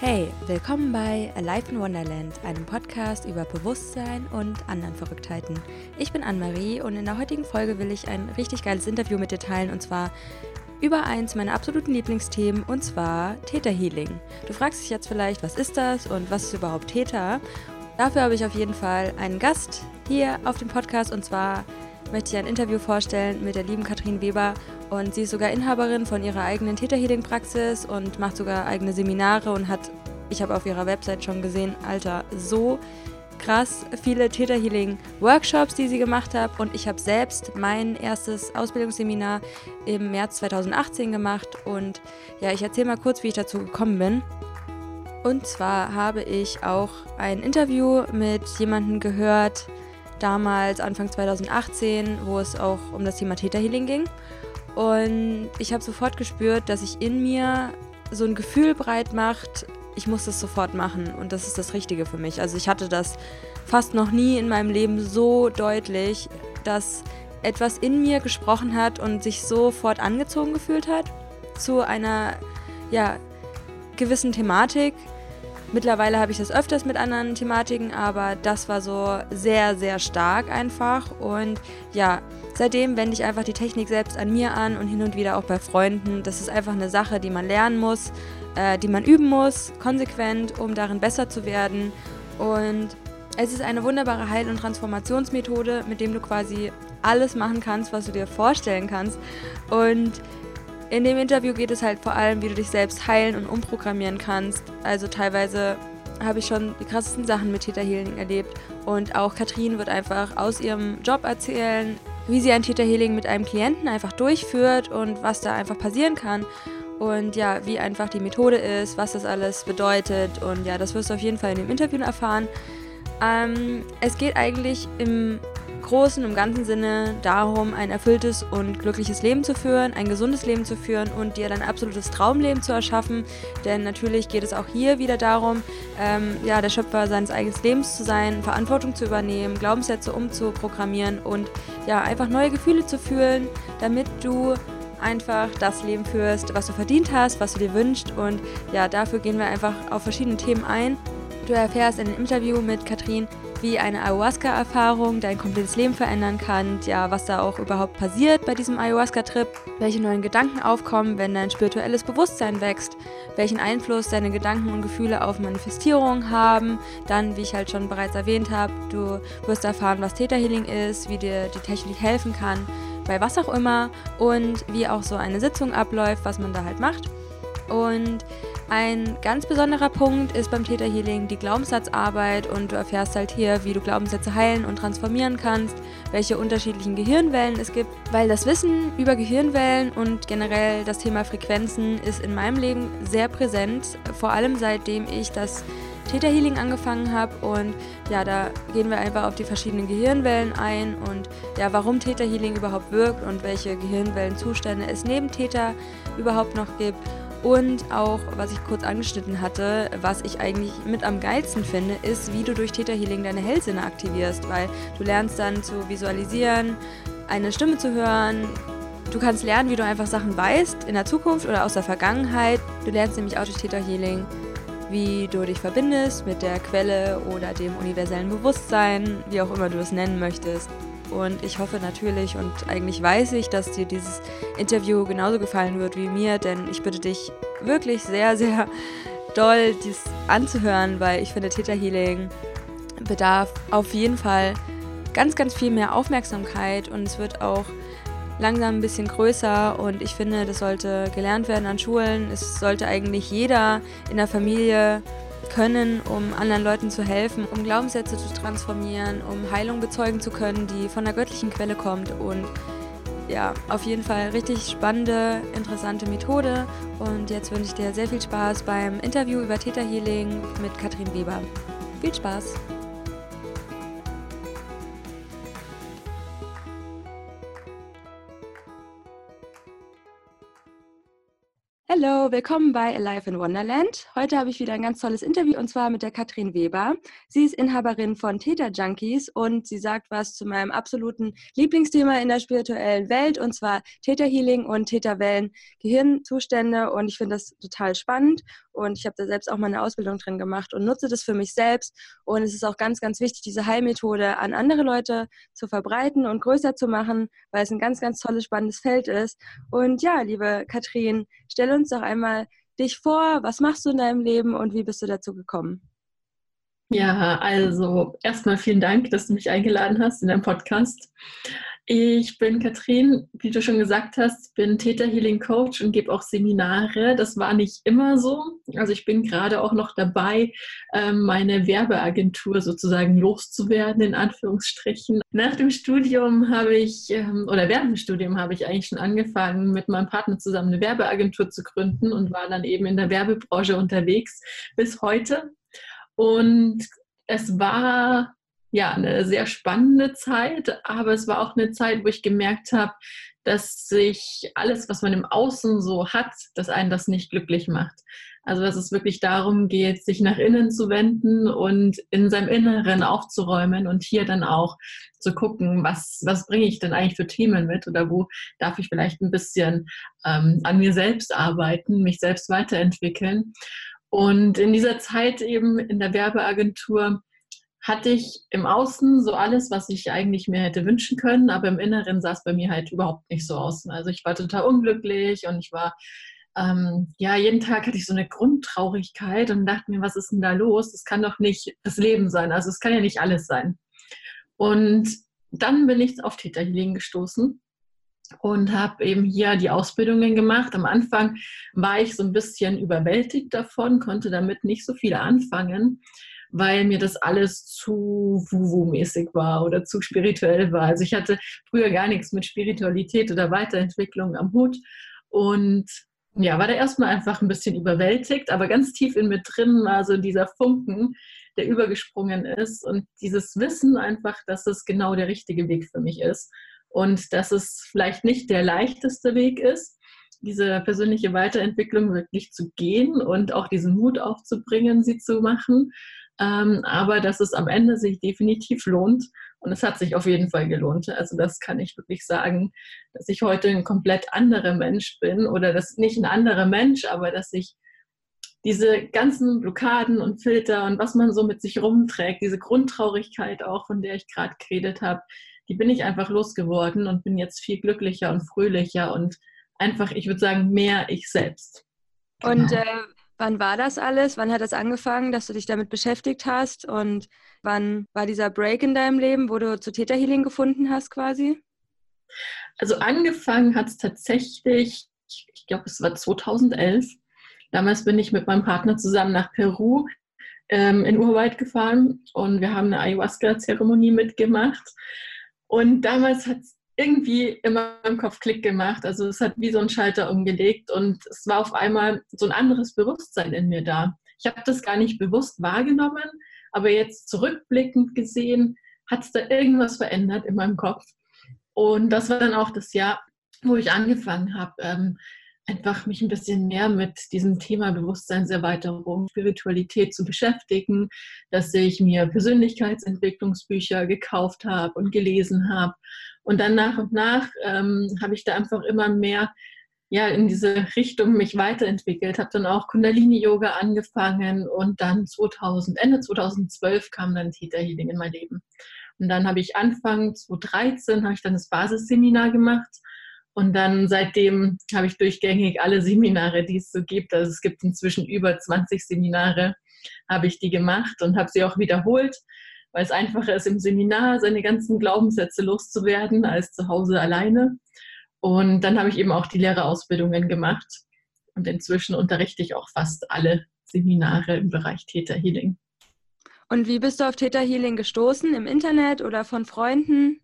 Hey, willkommen bei Alive in Wonderland, einem Podcast über Bewusstsein und anderen Verrücktheiten. Ich bin Anne-Marie und in der heutigen Folge will ich ein richtig geiles Interview mit dir teilen und zwar über eins meiner absoluten Lieblingsthemen und zwar Täterhealing. Du fragst dich jetzt vielleicht, was ist das und was ist überhaupt Täter? Dafür habe ich auf jeden Fall einen Gast hier auf dem Podcast und zwar möchte ich ein Interview vorstellen mit der lieben Katrin Weber und sie ist sogar Inhaberin von ihrer eigenen Täterhealing-Praxis und macht sogar eigene Seminare und hat, ich habe auf ihrer Website schon gesehen, Alter, so krass viele Täterhealing-Workshops, die sie gemacht hat. Und ich habe selbst mein erstes Ausbildungsseminar im März 2018 gemacht. Und ja, ich erzähle mal kurz, wie ich dazu gekommen bin. Und zwar habe ich auch ein Interview mit jemandem gehört, damals Anfang 2018, wo es auch um das Thema Täterhealing ging. Und ich habe sofort gespürt, dass sich in mir so ein Gefühl breit macht, ich muss das sofort machen und das ist das Richtige für mich. Also ich hatte das fast noch nie in meinem Leben so deutlich, dass etwas in mir gesprochen hat und sich sofort angezogen gefühlt hat zu einer ja, gewissen Thematik. Mittlerweile habe ich das öfters mit anderen Thematiken, aber das war so sehr, sehr stark einfach. Und ja, Seitdem wende ich einfach die Technik selbst an mir an und hin und wieder auch bei Freunden. Das ist einfach eine Sache, die man lernen muss, äh, die man üben muss, konsequent, um darin besser zu werden. Und es ist eine wunderbare Heil- und Transformationsmethode, mit dem du quasi alles machen kannst, was du dir vorstellen kannst. Und in dem Interview geht es halt vor allem, wie du dich selbst heilen und umprogrammieren kannst. Also teilweise habe ich schon die krassesten Sachen mit Theta Healing erlebt. Und auch Katrin wird einfach aus ihrem Job erzählen, wie sie ein Täterhealing mit einem Klienten einfach durchführt und was da einfach passieren kann. Und ja, wie einfach die Methode ist, was das alles bedeutet. Und ja, das wirst du auf jeden Fall in dem Interview erfahren. Ähm, es geht eigentlich im großen und ganzen Sinne darum, ein erfülltes und glückliches Leben zu führen, ein gesundes Leben zu führen und dir dein absolutes Traumleben zu erschaffen. Denn natürlich geht es auch hier wieder darum, ähm, ja, der Schöpfer seines eigenen Lebens zu sein, Verantwortung zu übernehmen, Glaubenssätze umzuprogrammieren und ja, einfach neue Gefühle zu fühlen, damit du einfach das Leben führst, was du verdient hast, was du dir wünschst. Und ja, dafür gehen wir einfach auf verschiedene Themen ein. Du erfährst in dem Interview mit Katrin, wie eine Ayahuasca-Erfahrung dein komplettes Leben verändern kann, ja, was da auch überhaupt passiert bei diesem Ayahuasca-Trip, welche neuen Gedanken aufkommen, wenn dein spirituelles Bewusstsein wächst, welchen Einfluss deine Gedanken und Gefühle auf Manifestierungen haben, dann, wie ich halt schon bereits erwähnt habe, du wirst erfahren, was Theta Healing ist, wie dir die Technik helfen kann, bei was auch immer. Und wie auch so eine Sitzung abläuft, was man da halt macht. Und ein ganz besonderer Punkt ist beim Theta Healing die Glaubenssatzarbeit und du erfährst halt hier, wie du Glaubenssätze heilen und transformieren kannst, welche unterschiedlichen Gehirnwellen es gibt, weil das Wissen über Gehirnwellen und generell das Thema Frequenzen ist in meinem Leben sehr präsent, vor allem seitdem ich das Theta Healing angefangen habe und ja, da gehen wir einfach auf die verschiedenen Gehirnwellen ein und ja, warum Theta Healing überhaupt wirkt und welche Gehirnwellenzustände es neben Theta überhaupt noch gibt und auch, was ich kurz angeschnitten hatte, was ich eigentlich mit am geilsten finde, ist, wie du durch Theta Healing deine Hellsinne aktivierst, weil du lernst dann zu visualisieren, eine Stimme zu hören. Du kannst lernen, wie du einfach Sachen weißt in der Zukunft oder aus der Vergangenheit. Du lernst nämlich auch durch Theta Healing, wie du dich verbindest mit der Quelle oder dem universellen Bewusstsein, wie auch immer du es nennen möchtest. Und ich hoffe natürlich und eigentlich weiß ich, dass dir dieses Interview genauso gefallen wird wie mir, denn ich bitte dich wirklich sehr, sehr doll, dies anzuhören, weil ich finde, Theta Healing bedarf auf jeden Fall ganz, ganz viel mehr Aufmerksamkeit und es wird auch langsam ein bisschen größer und ich finde, das sollte gelernt werden an Schulen. Es sollte eigentlich jeder in der Familie können, um anderen Leuten zu helfen, um Glaubenssätze zu transformieren, um Heilung bezeugen zu können, die von der göttlichen Quelle kommt. Und ja, auf jeden Fall richtig spannende, interessante Methode. Und jetzt wünsche ich dir sehr viel Spaß beim Interview über Theta Healing mit Katrin Weber. Viel Spaß! Hallo, willkommen bei Alive in Wonderland. Heute habe ich wieder ein ganz tolles Interview und zwar mit der Katrin Weber. Sie ist Inhaberin von Theta Junkies und sie sagt was zu meinem absoluten Lieblingsthema in der spirituellen Welt und zwar Theta Healing und Theta Wellen Gehirnzustände und ich finde das total spannend und ich habe da selbst auch mal eine Ausbildung drin gemacht und nutze das für mich selbst und es ist auch ganz, ganz wichtig, diese Heilmethode an andere Leute zu verbreiten und größer zu machen, weil es ein ganz, ganz tolles, spannendes Feld ist. Und ja, liebe Katrin, stelle uns doch einmal dich vor, was machst du in deinem Leben und wie bist du dazu gekommen? Ja, also erstmal vielen Dank, dass du mich eingeladen hast in deinem Podcast. Ich bin Katrin, wie du schon gesagt hast, bin Theta Healing Coach und gebe auch Seminare. Das war nicht immer so. Also ich bin gerade auch noch dabei, ähm, meine Werbeagentur sozusagen loszuwerden, in Anführungsstrichen. Nach dem Studium habe ich, ähm, oder während dem Studium habe ich eigentlich schon angefangen, mit meinem Partner zusammen eine Werbeagentur zu gründen und war dann eben in der Werbebranche unterwegs bis heute. Und es war ja, eine sehr spannende Zeit, aber es war auch eine Zeit, wo ich gemerkt habe, dass sich alles, was man im Außen so hat, dass einen das nicht glücklich macht. Also dass es wirklich darum geht, sich nach innen zu wenden und in seinem Inneren aufzuräumen und hier dann auch zu gucken, was, was bringe ich denn eigentlich für Themen mit oder wo darf ich vielleicht ein bisschen ähm, an mir selbst arbeiten, mich selbst weiterentwickeln. Und in dieser Zeit eben in der Werbeagentur hatte ich im Außen so alles, was ich eigentlich mir hätte wünschen können, aber im Inneren sah es bei mir halt überhaupt nicht so aus. Also ich war total unglücklich und ich war, ähm, ja, jeden Tag hatte ich so eine Grundtraurigkeit und dachte mir, was ist denn da los? Das kann doch nicht das Leben sein. Also es kann ja nicht alles sein. Und dann bin ich auf Theta Healing gestoßen und habe eben hier die Ausbildungen gemacht. Am Anfang war ich so ein bisschen überwältigt davon, konnte damit nicht so viel anfangen weil mir das alles zu Wuwu-mäßig war oder zu spirituell war. Also ich hatte früher gar nichts mit Spiritualität oder Weiterentwicklung am Hut und ja, war da erstmal einfach ein bisschen überwältigt, aber ganz tief in mir drin war so dieser Funken, der übergesprungen ist und dieses Wissen einfach, dass es genau der richtige Weg für mich ist und dass es vielleicht nicht der leichteste Weg ist, diese persönliche Weiterentwicklung wirklich zu gehen und auch diesen Mut aufzubringen, sie zu machen, ähm, aber dass es am Ende sich definitiv lohnt. Und es hat sich auf jeden Fall gelohnt. Also das kann ich wirklich sagen, dass ich heute ein komplett anderer Mensch bin oder dass nicht ein anderer Mensch, aber dass ich diese ganzen Blockaden und Filter und was man so mit sich rumträgt, diese Grundtraurigkeit auch, von der ich gerade geredet habe, die bin ich einfach losgeworden und bin jetzt viel glücklicher und fröhlicher und einfach, ich würde sagen, mehr ich selbst. Und genau. äh, Wann war das alles? Wann hat das angefangen, dass du dich damit beschäftigt hast? Und wann war dieser Break in deinem Leben, wo du zu Theta Healing gefunden hast quasi? Also angefangen hat es tatsächlich, ich glaube, es war 2011. Damals bin ich mit meinem Partner zusammen nach Peru ähm, in Urwald gefahren und wir haben eine Ayahuasca-Zeremonie mitgemacht. Und damals hat es irgendwie in meinem Kopf Klick gemacht. Also es hat wie so ein Schalter umgelegt und es war auf einmal so ein anderes Bewusstsein in mir da. Ich habe das gar nicht bewusst wahrgenommen, aber jetzt zurückblickend gesehen, hat es da irgendwas verändert in meinem Kopf. Und das war dann auch das Jahr, wo ich angefangen habe, ähm, einfach mich ein bisschen mehr mit diesem Thema Bewusstseinserweiterung, Spiritualität zu beschäftigen, dass ich mir Persönlichkeitsentwicklungsbücher gekauft habe und gelesen habe. Und dann nach und nach ähm, habe ich da einfach immer mehr ja, in diese Richtung mich weiterentwickelt, habe dann auch Kundalini-Yoga angefangen und dann 2000, Ende 2012 kam dann Theta Healing in mein Leben. Und dann habe ich Anfang 2013 habe ich dann das Basisseminar gemacht und dann seitdem habe ich durchgängig alle Seminare, die es so gibt. Also es gibt inzwischen über 20 Seminare, habe ich die gemacht und habe sie auch wiederholt, weil es einfacher ist, im Seminar seine ganzen Glaubenssätze loszuwerden, als zu Hause alleine. Und dann habe ich eben auch die Lehrerausbildungen gemacht. Und inzwischen unterrichte ich auch fast alle Seminare im Bereich Theta Healing. Und wie bist du auf Theta Healing gestoßen? Im Internet oder von Freunden?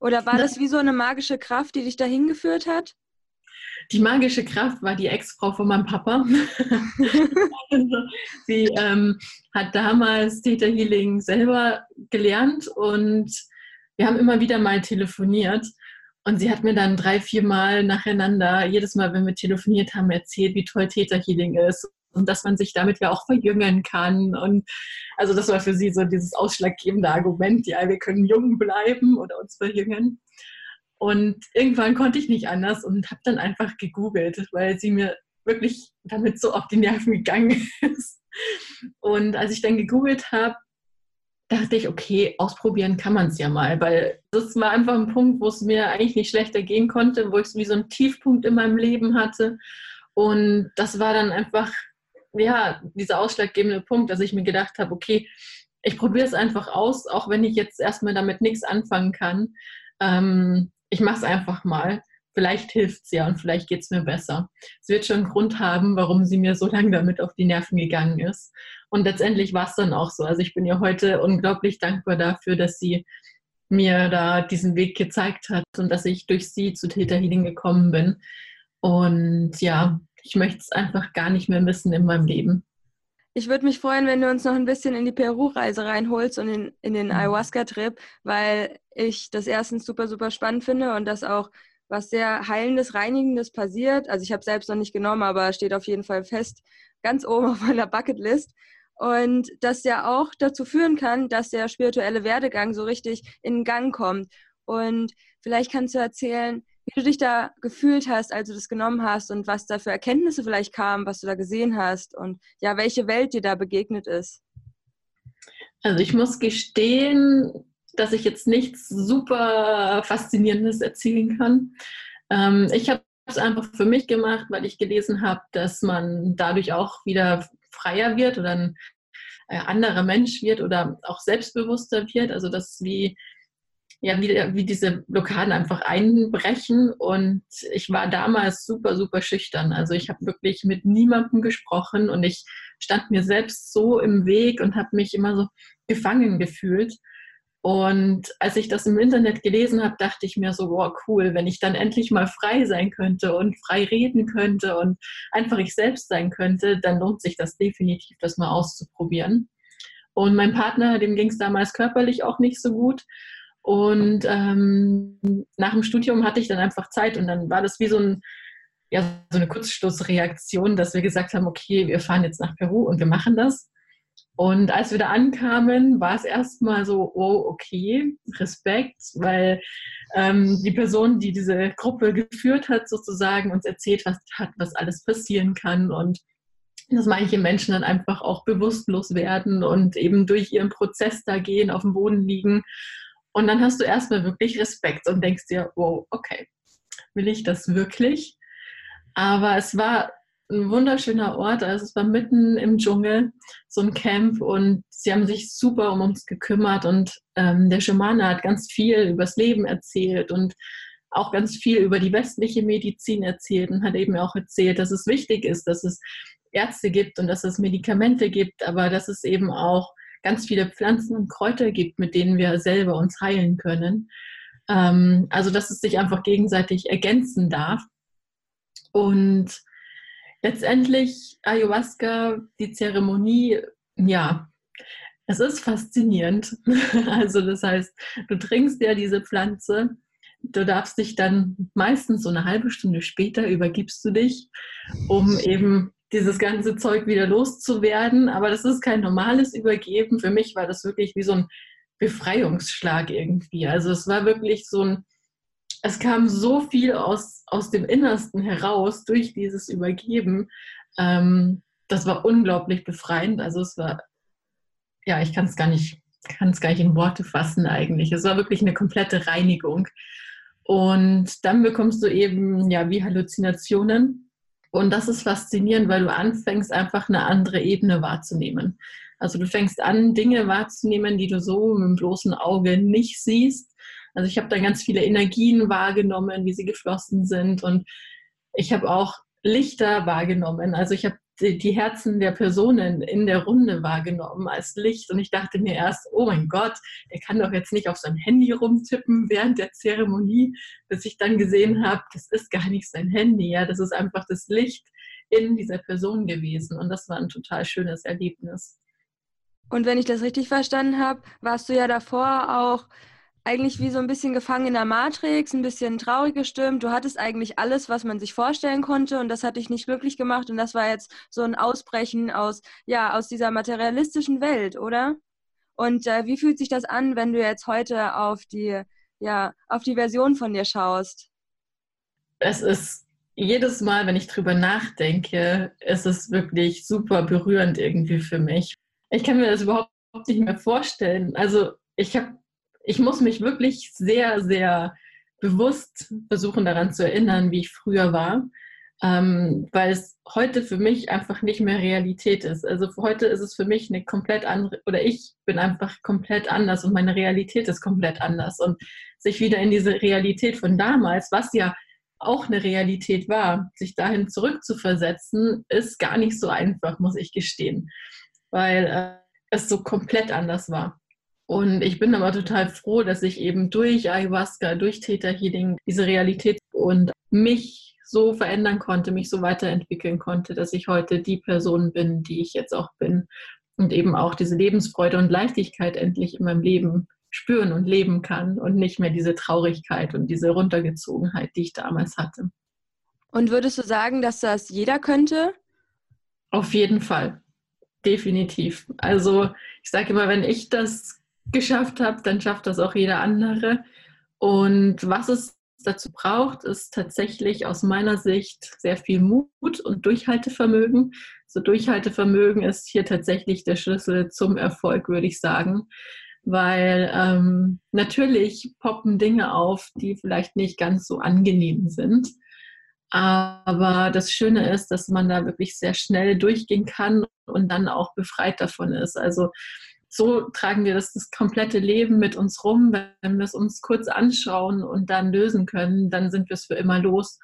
Oder war das wie so eine magische Kraft, die dich dahin geführt hat? Die magische Kraft war die Ex-Frau von meinem Papa. sie ähm, hat damals Theta Healing selber gelernt und wir haben immer wieder mal telefoniert. Und sie hat mir dann drei, vier Mal nacheinander, jedes Mal, wenn wir telefoniert haben, erzählt, wie toll Theta Healing ist und dass man sich damit ja auch verjüngen kann. Und also das war für sie so dieses ausschlaggebende Argument, ja, wir können jung bleiben oder uns verjüngen. Und irgendwann konnte ich nicht anders und habe dann einfach gegoogelt, weil sie mir wirklich damit so auf die Nerven gegangen ist. Und als ich dann gegoogelt habe, dachte ich, okay, ausprobieren kann man es ja mal, weil das war einfach ein Punkt, wo es mir eigentlich nicht schlechter gehen konnte, wo ich es wie so einen Tiefpunkt in meinem Leben hatte. Und das war dann einfach, ja, dieser ausschlaggebende Punkt, dass ich mir gedacht habe, okay, ich probiere es einfach aus, auch wenn ich jetzt erstmal damit nichts anfangen kann. Ähm, ich mache es einfach mal. Vielleicht hilft es ja und vielleicht geht es mir besser. Es wird schon einen Grund haben, warum sie mir so lange damit auf die Nerven gegangen ist. Und letztendlich war es dann auch so. Also ich bin ihr heute unglaublich dankbar dafür, dass sie mir da diesen Weg gezeigt hat und dass ich durch sie zu Theta Healing gekommen bin. Und ja, ich möchte es einfach gar nicht mehr missen in meinem Leben. Ich würde mich freuen, wenn du uns noch ein bisschen in die Peru-Reise reinholst und in, in den mhm. Ayahuasca-Trip, weil ich das erstens super, super spannend finde und das auch was sehr Heilendes, Reinigendes passiert. Also ich habe selbst noch nicht genommen, aber steht auf jeden Fall fest, ganz oben auf meiner Bucketlist. Und das ja auch dazu führen kann, dass der spirituelle Werdegang so richtig in Gang kommt. Und vielleicht kannst du erzählen, wie du dich da gefühlt hast, als du das genommen hast und was da für Erkenntnisse vielleicht kamen, was du da gesehen hast und ja, welche Welt dir da begegnet ist. Also ich muss gestehen, dass ich jetzt nichts super Faszinierendes erzählen kann. Ähm, ich habe es einfach für mich gemacht, weil ich gelesen habe, dass man dadurch auch wieder freier wird oder ein äh, anderer Mensch wird oder auch selbstbewusster wird. Also dass wie ja, wie, wie diese Blockaden einfach einbrechen. Und ich war damals super, super schüchtern. Also ich habe wirklich mit niemandem gesprochen und ich stand mir selbst so im Weg und habe mich immer so gefangen gefühlt. Und als ich das im Internet gelesen habe, dachte ich mir so, wow, cool, wenn ich dann endlich mal frei sein könnte und frei reden könnte und einfach ich selbst sein könnte, dann lohnt sich das definitiv, das mal auszuprobieren. Und mein Partner, dem ging es damals körperlich auch nicht so gut. Und ähm, nach dem Studium hatte ich dann einfach Zeit und dann war das wie so, ein, ja, so eine Kurzschlussreaktion, dass wir gesagt haben, okay, wir fahren jetzt nach Peru und wir machen das. Und als wir da ankamen, war es erstmal so, oh, okay, Respekt, weil ähm, die Person, die diese Gruppe geführt hat, sozusagen uns erzählt was, hat, was alles passieren kann und dass manche Menschen dann einfach auch bewusstlos werden und eben durch ihren Prozess da gehen, auf dem Boden liegen und dann hast du erstmal wirklich Respekt und denkst dir, wow, okay, will ich das wirklich? Aber es war ein wunderschöner Ort, also es war mitten im Dschungel, so ein Camp und sie haben sich super um uns gekümmert und ähm, der Schamane hat ganz viel übers Leben erzählt und auch ganz viel über die westliche Medizin erzählt und hat eben auch erzählt, dass es wichtig ist, dass es Ärzte gibt und dass es Medikamente gibt, aber dass es eben auch ganz viele Pflanzen und Kräuter gibt, mit denen wir selber uns heilen können. Ähm, also dass es sich einfach gegenseitig ergänzen darf. Und letztendlich Ayahuasca, die Zeremonie, ja, es ist faszinierend. Also das heißt, du trinkst ja diese Pflanze, du darfst dich dann meistens so eine halbe Stunde später übergibst du dich, um eben dieses ganze Zeug wieder loszuwerden. Aber das ist kein normales Übergeben. Für mich war das wirklich wie so ein Befreiungsschlag irgendwie. Also es war wirklich so ein, es kam so viel aus, aus dem Innersten heraus durch dieses Übergeben. Ähm, das war unglaublich befreiend. Also es war, ja, ich kann es gar nicht, kann es gar nicht in Worte fassen eigentlich. Es war wirklich eine komplette Reinigung. Und dann bekommst du eben, ja, wie Halluzinationen und das ist faszinierend, weil du anfängst, einfach eine andere Ebene wahrzunehmen. Also du fängst an, Dinge wahrzunehmen, die du so mit dem bloßen Auge nicht siehst. Also ich habe da ganz viele Energien wahrgenommen, wie sie geflossen sind. Und ich habe auch Lichter wahrgenommen. Also ich habe die Herzen der Personen in der Runde wahrgenommen als Licht. Und ich dachte mir erst, oh mein Gott, der kann doch jetzt nicht auf seinem Handy rumtippen während der Zeremonie, bis ich dann gesehen habe, das ist gar nicht sein Handy, ja, das ist einfach das Licht in dieser Person gewesen. Und das war ein total schönes Erlebnis. Und wenn ich das richtig verstanden habe, warst du ja davor auch eigentlich wie so ein bisschen gefangen in der Matrix, ein bisschen traurig gestimmt. Du hattest eigentlich alles, was man sich vorstellen konnte und das hat dich nicht glücklich gemacht und das war jetzt so ein Ausbrechen aus, ja, aus dieser materialistischen Welt, oder? Und äh, wie fühlt sich das an, wenn du jetzt heute auf die, ja, auf die Version von dir schaust? Es ist jedes Mal, wenn ich drüber nachdenke, ist es wirklich super berührend irgendwie für mich. Ich kann mir das überhaupt nicht mehr vorstellen. Also ich habe ich muss mich wirklich sehr, sehr bewusst versuchen daran zu erinnern, wie ich früher war, ähm, weil es heute für mich einfach nicht mehr Realität ist. Also heute ist es für mich eine komplett andere, oder ich bin einfach komplett anders und meine Realität ist komplett anders. Und sich wieder in diese Realität von damals, was ja auch eine Realität war, sich dahin zurückzuversetzen, ist gar nicht so einfach, muss ich gestehen, weil äh, es so komplett anders war. Und ich bin aber total froh, dass ich eben durch Ayahuasca, durch Theta Healing diese Realität und mich so verändern konnte, mich so weiterentwickeln konnte, dass ich heute die Person bin, die ich jetzt auch bin. Und eben auch diese Lebensfreude und Leichtigkeit endlich in meinem Leben spüren und leben kann und nicht mehr diese Traurigkeit und diese Runtergezogenheit, die ich damals hatte. Und würdest du sagen, dass das jeder könnte? Auf jeden Fall. Definitiv. Also ich sage immer, wenn ich das geschafft habe, dann schafft das auch jeder andere. Und was es dazu braucht, ist tatsächlich aus meiner Sicht sehr viel Mut und Durchhaltevermögen. So Durchhaltevermögen ist hier tatsächlich der Schlüssel zum Erfolg, würde ich sagen. Weil ähm, natürlich poppen Dinge auf, die vielleicht nicht ganz so angenehm sind. Aber das Schöne ist, dass man da wirklich sehr schnell durchgehen kann und dann auch befreit davon ist. Also so tragen wir das, das komplette Leben mit uns rum. Wenn wir es uns kurz anschauen und dann lösen können, dann sind wir es für immer los.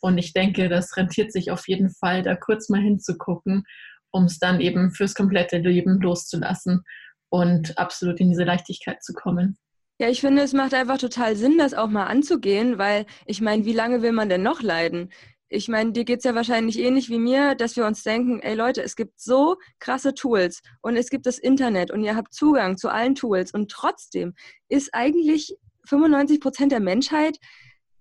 Und ich denke, das rentiert sich auf jeden Fall, da kurz mal hinzugucken, um es dann eben fürs komplette Leben loszulassen und absolut in diese Leichtigkeit zu kommen. Ja, ich finde, es macht einfach total Sinn, das auch mal anzugehen, weil ich meine, wie lange will man denn noch leiden? Ich meine, dir geht es ja wahrscheinlich ähnlich wie mir, dass wir uns denken, ey Leute, es gibt so krasse Tools und es gibt das Internet und ihr habt Zugang zu allen Tools und trotzdem ist eigentlich 95 Prozent der Menschheit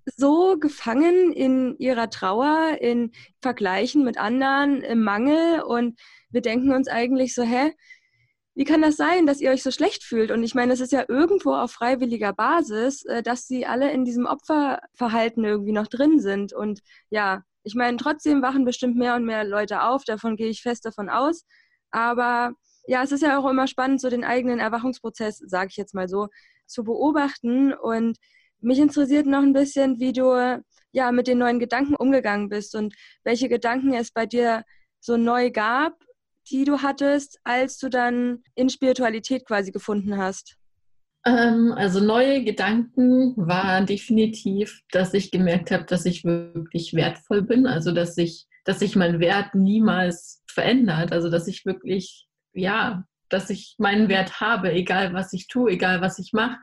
so gefangen in ihrer Trauer, in Vergleichen mit anderen, im Mangel und wir denken uns eigentlich so, hä, wie kann das sein, dass ihr euch so schlecht fühlt? Und ich meine, es ist ja irgendwo auf freiwilliger Basis, äh, dass sie alle in diesem Opferverhalten irgendwie noch drin sind. Und ja, ich meine, trotzdem wachen bestimmt mehr und mehr Leute auf, davon gehe ich fest davon aus. Aber ja, es ist ja auch immer spannend, so den eigenen Erwachungsprozess, sage ich jetzt mal so, zu beobachten. Und mich interessiert noch ein bisschen, wie du ja mit den neuen Gedanken umgegangen bist und welche Gedanken es bei dir so neu gab die du hattest, als du dann in Spiritualität quasi gefunden hast? Ähm, also neue Gedanken waren definitiv, dass ich gemerkt habe, dass ich wirklich wertvoll bin, also dass ich, dass sich mein Wert niemals verändert, also dass ich wirklich, ja, dass ich meinen Wert habe, egal was ich tue, egal was ich mache.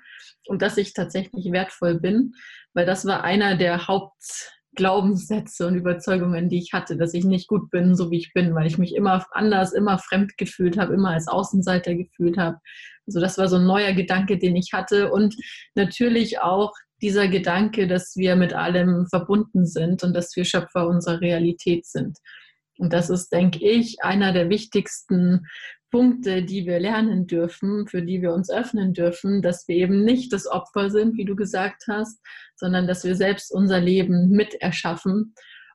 Und dass ich tatsächlich wertvoll bin, weil das war einer der Haupt Glaubenssätze und Überzeugungen, die ich hatte, dass ich nicht gut bin, so wie ich bin, weil ich mich immer anders, immer fremd gefühlt habe, immer als Außenseiter gefühlt habe. Also das war so ein neuer Gedanke, den ich hatte und natürlich auch dieser Gedanke, dass wir mit allem verbunden sind und dass wir Schöpfer unserer Realität sind. Und das ist, denke ich, einer der wichtigsten Punkte, die wir lernen dürfen, für die wir uns öffnen dürfen, dass wir eben nicht das Opfer sind, wie du gesagt hast, sondern dass wir selbst unser Leben mit erschaffen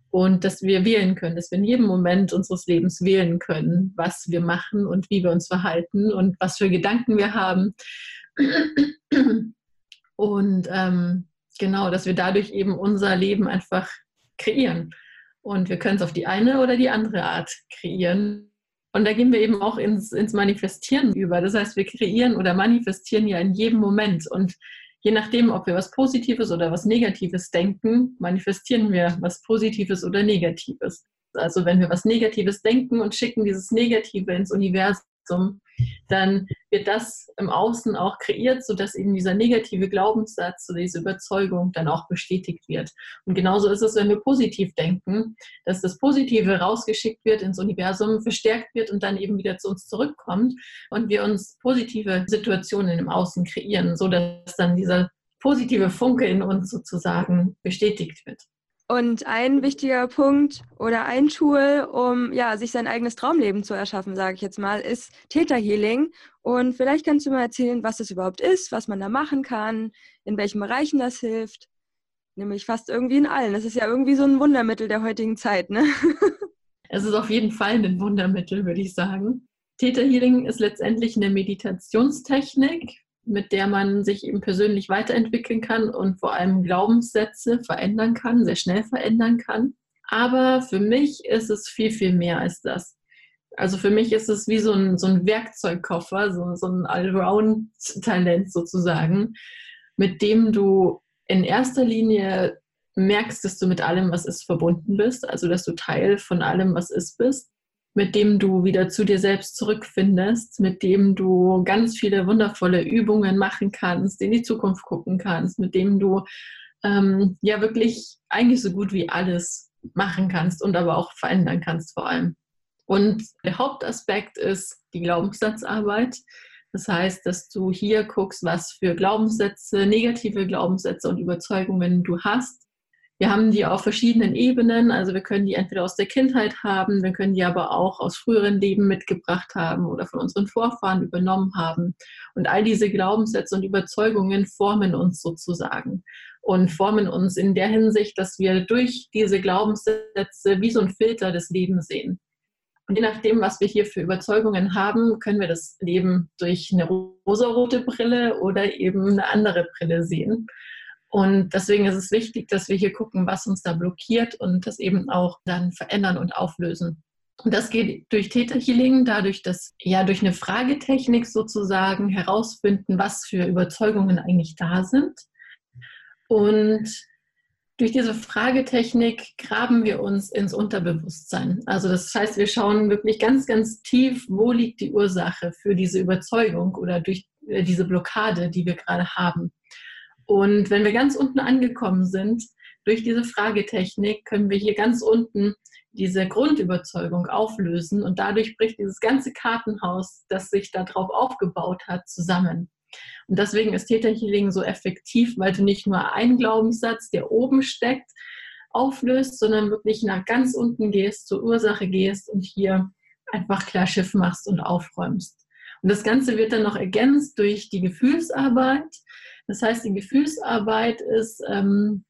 und dass wir wählen können, dass wir in jedem Moment unseres Lebens wählen können, was wir machen und wie wir uns verhalten und was für Gedanken wir haben. Und ähm, genau, dass wir dadurch eben unser Leben einfach kreieren. Und wir können es auf die eine oder die andere Art kreieren. Und da gehen wir eben auch ins, ins Manifestieren über. Das heißt, wir kreieren oder manifestieren ja in jedem Moment. Und je nachdem, ob wir was Positives oder was Negatives denken, manifestieren wir was Positives oder Negatives. Also wenn wir was Negatives denken und schicken dieses Negative ins Universum, dann wird das im Außen auch kreiert, sodass eben dieser negative Glaubenssatz diese Überzeugung dann auch bestätigt wird. Und genauso ist es, wenn wir positiv denken, dass das Positive rausgeschickt wird ins Universum, verstärkt wird und dann eben wieder zu uns zurückkommt und wir uns positive Situationen im Außen kreieren, sodass dann dieser positive Funke in uns sozusagen bestätigt wird. Und ein wichtiger Punkt oder ein Tool, um ja, sich sein eigenes Traumleben zu erschaffen, sage ich jetzt mal, ist Theta Healing. Und vielleicht kannst du mal erzählen, was das überhaupt ist, was man da machen kann, in welchen Bereichen das hilft. Nämlich fast irgendwie in allen. Das ist ja irgendwie so ein Wundermittel der heutigen Zeit, ne? Es ist auf jeden Fall ein Wundermittel, würde ich sagen. Theta Healing ist letztendlich eine Meditationstechnik, mit der man sich eben persönlich weiterentwickeln kann und vor allem Glaubenssätze verändern kann, sehr schnell verändern kann. Aber für mich ist es viel, viel mehr als das. Also für mich ist es wie so ein, so ein Werkzeugkoffer, so, so ein Allround-Talent sozusagen, mit dem du in erster Linie merkst, dass du mit allem, was ist, verbunden bist, also dass du Teil von allem, was ist, bist mit dem du wieder zu dir selbst zurückfindest, mit dem du ganz viele wundervolle Übungen machen kannst, in die Zukunft gucken kannst, mit dem du ähm, ja wirklich eigentlich so gut wie alles machen kannst und aber auch verändern kannst vor allem. Und der Hauptaspekt ist die Glaubenssatzarbeit. Das heißt, dass du hier guckst, was für Glaubenssätze, negative Glaubenssätze und Überzeugungen du hast wir haben die auf verschiedenen Ebenen, also wir können die entweder aus der Kindheit haben, wir können die aber auch aus früheren Leben mitgebracht haben oder von unseren Vorfahren übernommen haben. Und all diese Glaubenssätze und Überzeugungen formen uns sozusagen und formen uns in der Hinsicht, dass wir durch diese Glaubenssätze wie so ein Filter des Lebens sehen. Und je nachdem, was wir hier für Überzeugungen haben, können wir das Leben durch eine rosarote Brille oder eben eine andere Brille sehen. Und deswegen ist es wichtig, dass wir hier gucken, was uns da blockiert und das eben auch dann verändern und auflösen. Und das geht durch Theta Healing, dadurch, dass ja durch eine Fragetechnik sozusagen herausfinden, was für Überzeugungen eigentlich da sind. Und durch diese Fragetechnik graben wir uns ins Unterbewusstsein. Also das heißt, wir schauen wirklich ganz, ganz tief, wo liegt die Ursache für diese Überzeugung oder durch äh, diese Blockade, die wir gerade haben. Und wenn wir ganz unten angekommen sind, durch diese Fragetechnik können wir hier ganz unten diese Grundüberzeugung auflösen und dadurch bricht dieses ganze Kartenhaus, das sich darauf aufgebaut hat, zusammen. Und deswegen ist Theta Healing so effektiv, weil du nicht nur einen Glaubenssatz, der oben steckt, auflöst, sondern wirklich nach ganz unten gehst, zur Ursache gehst und hier einfach klar Schiff machst und aufräumst. Und das Ganze wird dann noch ergänzt durch die Gefühlsarbeit. Das heißt, die Gefühlsarbeit ist, ähm,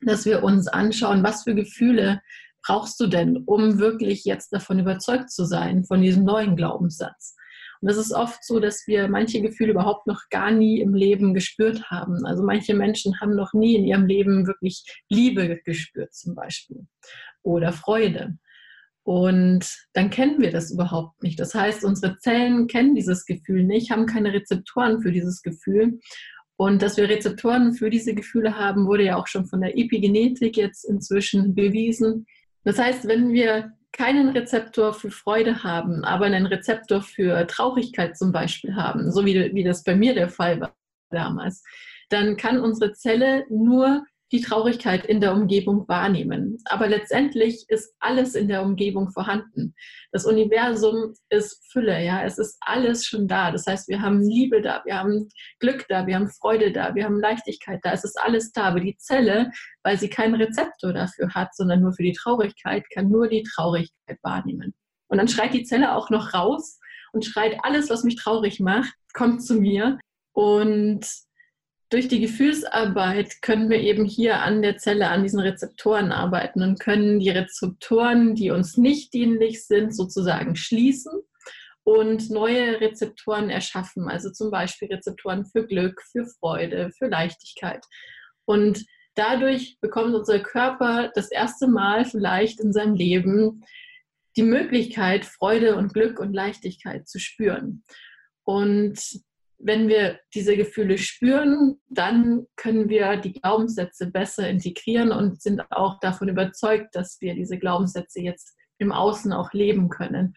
dass wir uns anschauen, was für Gefühle brauchst du denn, um wirklich jetzt davon überzeugt zu sein, von diesem neuen Glaubenssatz. Und das ist oft so, dass wir manche Gefühle überhaupt noch gar nie im Leben gespürt haben. Also manche Menschen haben noch nie in ihrem Leben wirklich Liebe gespürt zum Beispiel oder Freude. Und dann kennen wir das überhaupt nicht. Das heißt, unsere Zellen kennen dieses Gefühl nicht, haben keine Rezeptoren für dieses Gefühl. Und dass wir Rezeptoren für diese Gefühle haben, wurde ja auch schon von der Epigenetik jetzt inzwischen bewiesen. Das heißt, wenn wir keinen Rezeptor für Freude haben, aber einen Rezeptor für Traurigkeit zum Beispiel haben, so wie, wie das bei mir der Fall war damals, dann kann unsere Zelle nur die Traurigkeit in der Umgebung wahrnehmen. Aber letztendlich ist alles in der Umgebung vorhanden. Das Universum ist Fülle, ja, es ist alles schon da. Das heißt, wir haben Liebe da, wir haben Glück da, wir haben Freude da, wir haben Leichtigkeit da. Es ist alles da. Aber die Zelle, weil sie keinen Rezeptor dafür hat, sondern nur für die Traurigkeit, kann nur die Traurigkeit wahrnehmen. Und dann schreit die Zelle auch noch raus und schreit alles, was mich traurig macht, kommt zu mir. Und durch die Gefühlsarbeit können wir eben hier an der Zelle, an diesen Rezeptoren arbeiten und können die Rezeptoren, die uns nicht dienlich sind, sozusagen schließen und neue Rezeptoren erschaffen. Also zum Beispiel Rezeptoren für Glück, für Freude, für Leichtigkeit. Und dadurch bekommt unser Körper das erste Mal vielleicht in seinem Leben die Möglichkeit, Freude und Glück und Leichtigkeit zu spüren. Und wenn wir diese Gefühle spüren, dann können wir die Glaubenssätze besser integrieren und sind auch davon überzeugt, dass wir diese Glaubenssätze jetzt im Außen auch leben können.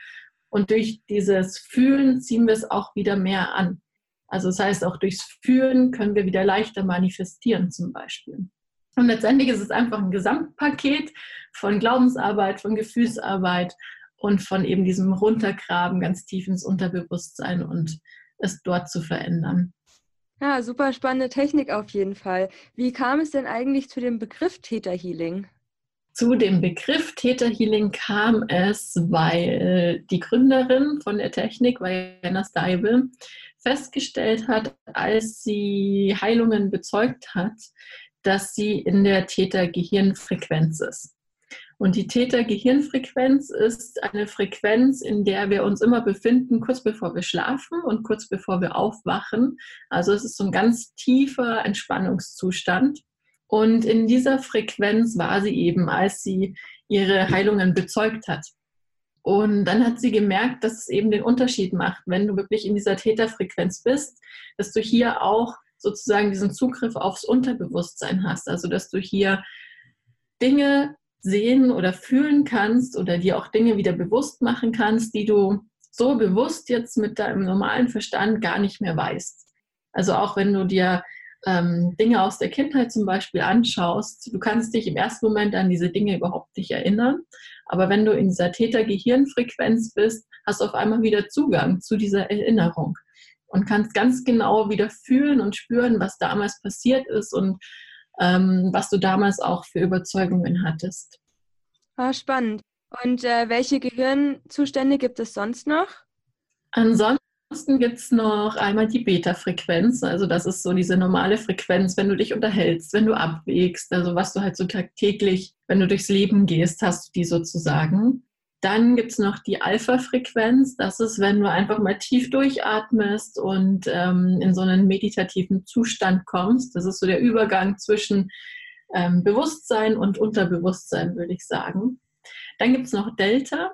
Und durch dieses Fühlen ziehen wir es auch wieder mehr an. Also das heißt, auch durchs Fühlen können wir wieder leichter manifestieren zum Beispiel. Und letztendlich ist es einfach ein Gesamtpaket von Glaubensarbeit, von Gefühlsarbeit und von eben diesem Runtergraben ganz tief ins Unterbewusstsein und es dort zu verändern. Ja, super spannende Technik auf jeden Fall. Wie kam es denn eigentlich zu dem Begriff Täterhealing? Zu dem Begriff Täterhealing kam es, weil die Gründerin von der Technik, Diana Steibel, festgestellt hat, als sie Heilungen bezeugt hat, dass sie in der Täter-Gehirnfrequenz ist. Und die Täter-Gehirnfrequenz ist eine Frequenz, in der wir uns immer befinden, kurz bevor wir schlafen und kurz bevor wir aufwachen. Also es ist so ein ganz tiefer Entspannungszustand. Und in dieser Frequenz war sie eben, als sie ihre Heilungen bezeugt hat. Und dann hat sie gemerkt, dass es eben den Unterschied macht, wenn du wirklich in dieser Täterfrequenz bist, dass du hier auch sozusagen diesen Zugriff aufs Unterbewusstsein hast. Also dass du hier Dinge sehen oder fühlen kannst oder dir auch Dinge wieder bewusst machen kannst, die du so bewusst jetzt mit deinem normalen Verstand gar nicht mehr weißt. Also auch wenn du dir ähm, Dinge aus der Kindheit zum Beispiel anschaust, du kannst dich im ersten Moment an diese Dinge überhaupt nicht erinnern. Aber wenn du in dieser Täter-Gehirnfrequenz bist, hast du auf einmal wieder Zugang zu dieser Erinnerung und kannst ganz genau wieder fühlen und spüren, was damals passiert ist und ähm, was du damals auch für Überzeugungen hattest. Ah, spannend. Und äh, welche Gehirnzustände gibt es sonst noch? Ansonsten Ansonsten gibt es noch einmal die Beta-Frequenz, also das ist so diese normale Frequenz, wenn du dich unterhältst, wenn du abwägst, also was du halt so tagtäglich, wenn du durchs Leben gehst, hast du die sozusagen. Dann gibt es noch die Alpha-Frequenz, das ist, wenn du einfach mal tief durchatmest und ähm, in so einen meditativen Zustand kommst. Das ist so der Übergang zwischen ähm, Bewusstsein und Unterbewusstsein, würde ich sagen. Dann gibt es noch Delta.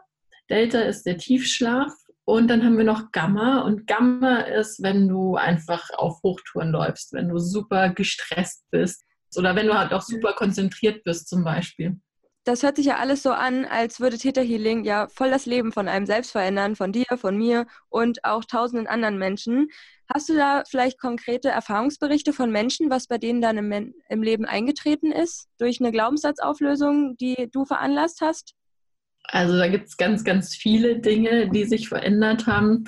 Delta ist der Tiefschlaf. Und dann haben wir noch Gamma. Und Gamma ist, wenn du einfach auf Hochtouren läufst, wenn du super gestresst bist oder wenn du halt auch super konzentriert bist zum Beispiel. Das hört sich ja alles so an, als würde Theta Healing ja voll das Leben von einem selbst verändern, von dir, von mir und auch tausenden anderen Menschen. Hast du da vielleicht konkrete Erfahrungsberichte von Menschen, was bei denen dann im, im Leben eingetreten ist, durch eine Glaubenssatzauflösung, die du veranlasst hast? Also da gibt es ganz, ganz viele Dinge, die sich verändert haben.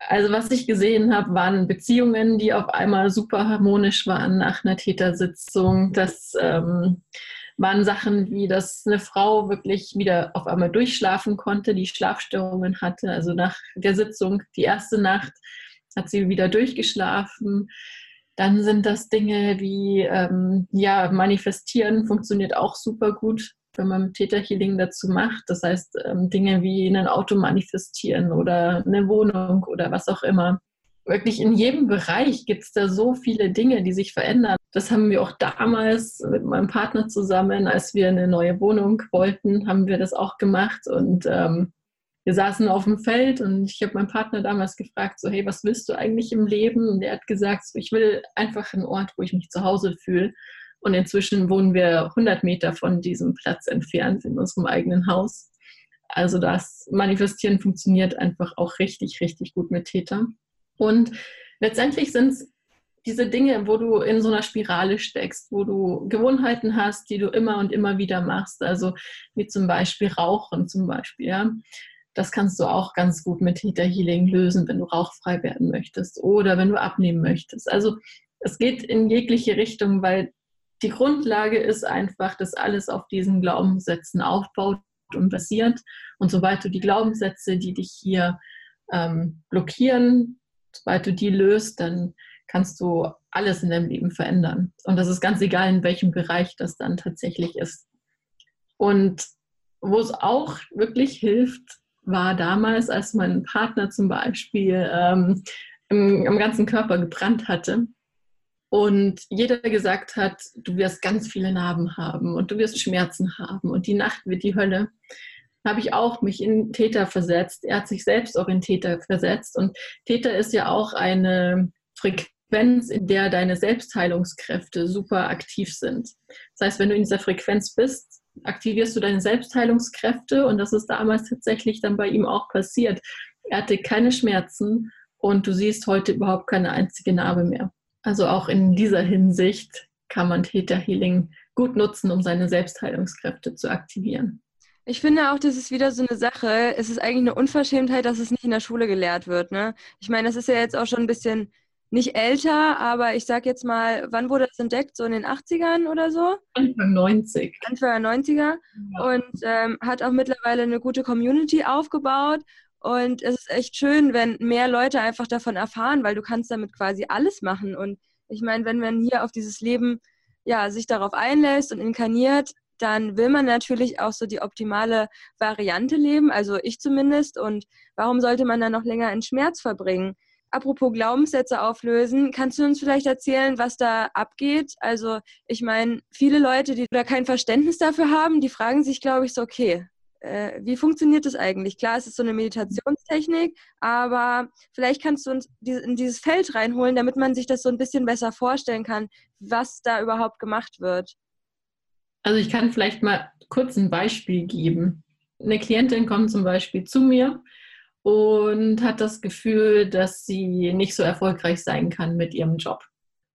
Also was ich gesehen habe, waren Beziehungen, die auf einmal super harmonisch waren nach einer Tätersitzung. Das ähm, waren Sachen wie, dass eine Frau wirklich wieder auf einmal durchschlafen konnte, die Schlafstörungen hatte. Also nach der Sitzung, die erste Nacht, hat sie wieder durchgeschlafen. Dann sind das Dinge wie, ähm, ja, manifestieren funktioniert auch super gut wenn man Täterhealing dazu macht. Das heißt, ähm, Dinge wie ein Auto manifestieren oder eine Wohnung oder was auch immer. Wirklich in jedem Bereich gibt es da so viele Dinge, die sich verändern. Das haben wir auch damals mit meinem Partner zusammen, als wir eine neue Wohnung wollten, haben wir das auch gemacht. Und ähm, wir saßen auf dem Feld und ich habe meinen Partner damals gefragt, so, hey, was willst du eigentlich im Leben? Und er hat gesagt, so, ich will einfach einen Ort, wo ich mich zu Hause fühle. Und inzwischen wohnen wir 100 Meter von diesem Platz entfernt in unserem eigenen Haus. Also das Manifestieren funktioniert einfach auch richtig, richtig gut mit Täter. Und letztendlich sind es diese Dinge, wo du in so einer Spirale steckst, wo du Gewohnheiten hast, die du immer und immer wieder machst. Also wie zum Beispiel Rauchen zum Beispiel. Ja. Das kannst du auch ganz gut mit Theta Healing lösen, wenn du rauchfrei werden möchtest oder wenn du abnehmen möchtest. Also es geht in jegliche Richtung, weil die Grundlage ist einfach, dass alles auf diesen Glaubenssätzen aufbaut und basiert. Und sobald du die Glaubenssätze, die dich hier ähm, blockieren, sobald du die löst, dann kannst du alles in deinem Leben verändern. Und das ist ganz egal, in welchem Bereich das dann tatsächlich ist. Und wo es auch wirklich hilft, war damals, als mein Partner zum Beispiel ähm, im, am ganzen Körper gebrannt hatte und jeder gesagt hat, du wirst ganz viele Narben haben und du wirst Schmerzen haben und die Nacht wird die Hölle, habe ich auch mich in Täter versetzt. Er hat sich selbst auch in Täter versetzt und Täter ist ja auch eine Frequenz, in der deine Selbstheilungskräfte super aktiv sind. Das heißt, wenn du in dieser Frequenz bist, aktivierst du deine Selbstheilungskräfte und das ist damals tatsächlich dann bei ihm auch passiert. Er hatte keine Schmerzen und du siehst heute überhaupt keine einzige Narbe mehr. Also auch in dieser Hinsicht kann man Theta Healing gut nutzen, um seine Selbstheilungskräfte zu aktivieren. Ich finde auch, das ist wieder so eine Sache. Es ist eigentlich eine Unverschämtheit, dass es nicht in der Schule gelehrt wird. Ne? Ich meine, das ist ja jetzt auch schon ein bisschen nicht älter, aber ich sag jetzt mal, wann wurde das entdeckt? So in den 80ern oder so? Anfang 90. Anfang 90er. Ja. Und ähm, hat auch mittlerweile eine gute Community aufgebaut. Und es ist echt schön, wenn mehr Leute einfach davon erfahren, weil du kannst damit quasi alles machen. Und ich meine, wenn man hier auf dieses Leben ja, sich darauf einlässt und inkarniert, dann will man natürlich auch so die optimale Variante leben, also ich zumindest. Und warum sollte man dann noch länger in Schmerz verbringen? Apropos Glaubenssätze auflösen, kannst du uns vielleicht erzählen, was da abgeht? Also ich meine, viele Leute, die da kein Verständnis dafür haben, die fragen sich, glaube ich, so, okay, äh, wie funktioniert das eigentlich? Klar, es ist so eine Meditationstechnik, aber vielleicht kannst du uns in dieses Feld reinholen, damit man sich das so ein bisschen besser vorstellen kann, was da überhaupt gemacht wird. Also ich kann vielleicht mal kurz ein Beispiel geben. Eine Klientin kommt zum Beispiel zu mir und hat das Gefühl, dass sie nicht so erfolgreich sein kann mit ihrem Job.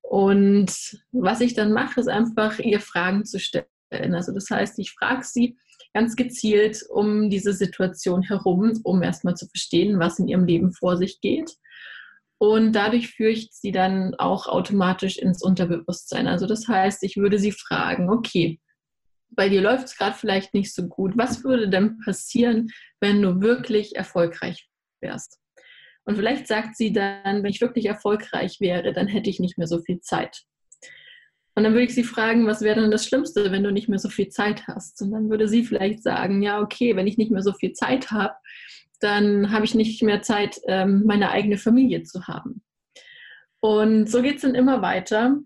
Und was ich dann mache, ist einfach ihr Fragen zu stellen. Also das heißt, ich frage sie ganz gezielt um diese Situation herum, um erstmal zu verstehen, was in ihrem Leben vor sich geht. Und dadurch führe ich sie dann auch automatisch ins Unterbewusstsein. Also das heißt, ich würde sie fragen, okay, bei dir läuft es gerade vielleicht nicht so gut. Was würde denn passieren, wenn du wirklich erfolgreich wärst? Und vielleicht sagt sie dann, wenn ich wirklich erfolgreich wäre, dann hätte ich nicht mehr so viel Zeit. Und dann würde ich sie fragen, was wäre denn das Schlimmste, wenn du nicht mehr so viel Zeit hast? Und dann würde sie vielleicht sagen, ja, okay, wenn ich nicht mehr so viel Zeit habe, dann habe ich nicht mehr Zeit, ähm, meine eigene Familie zu haben. Und so geht es dann immer weiter.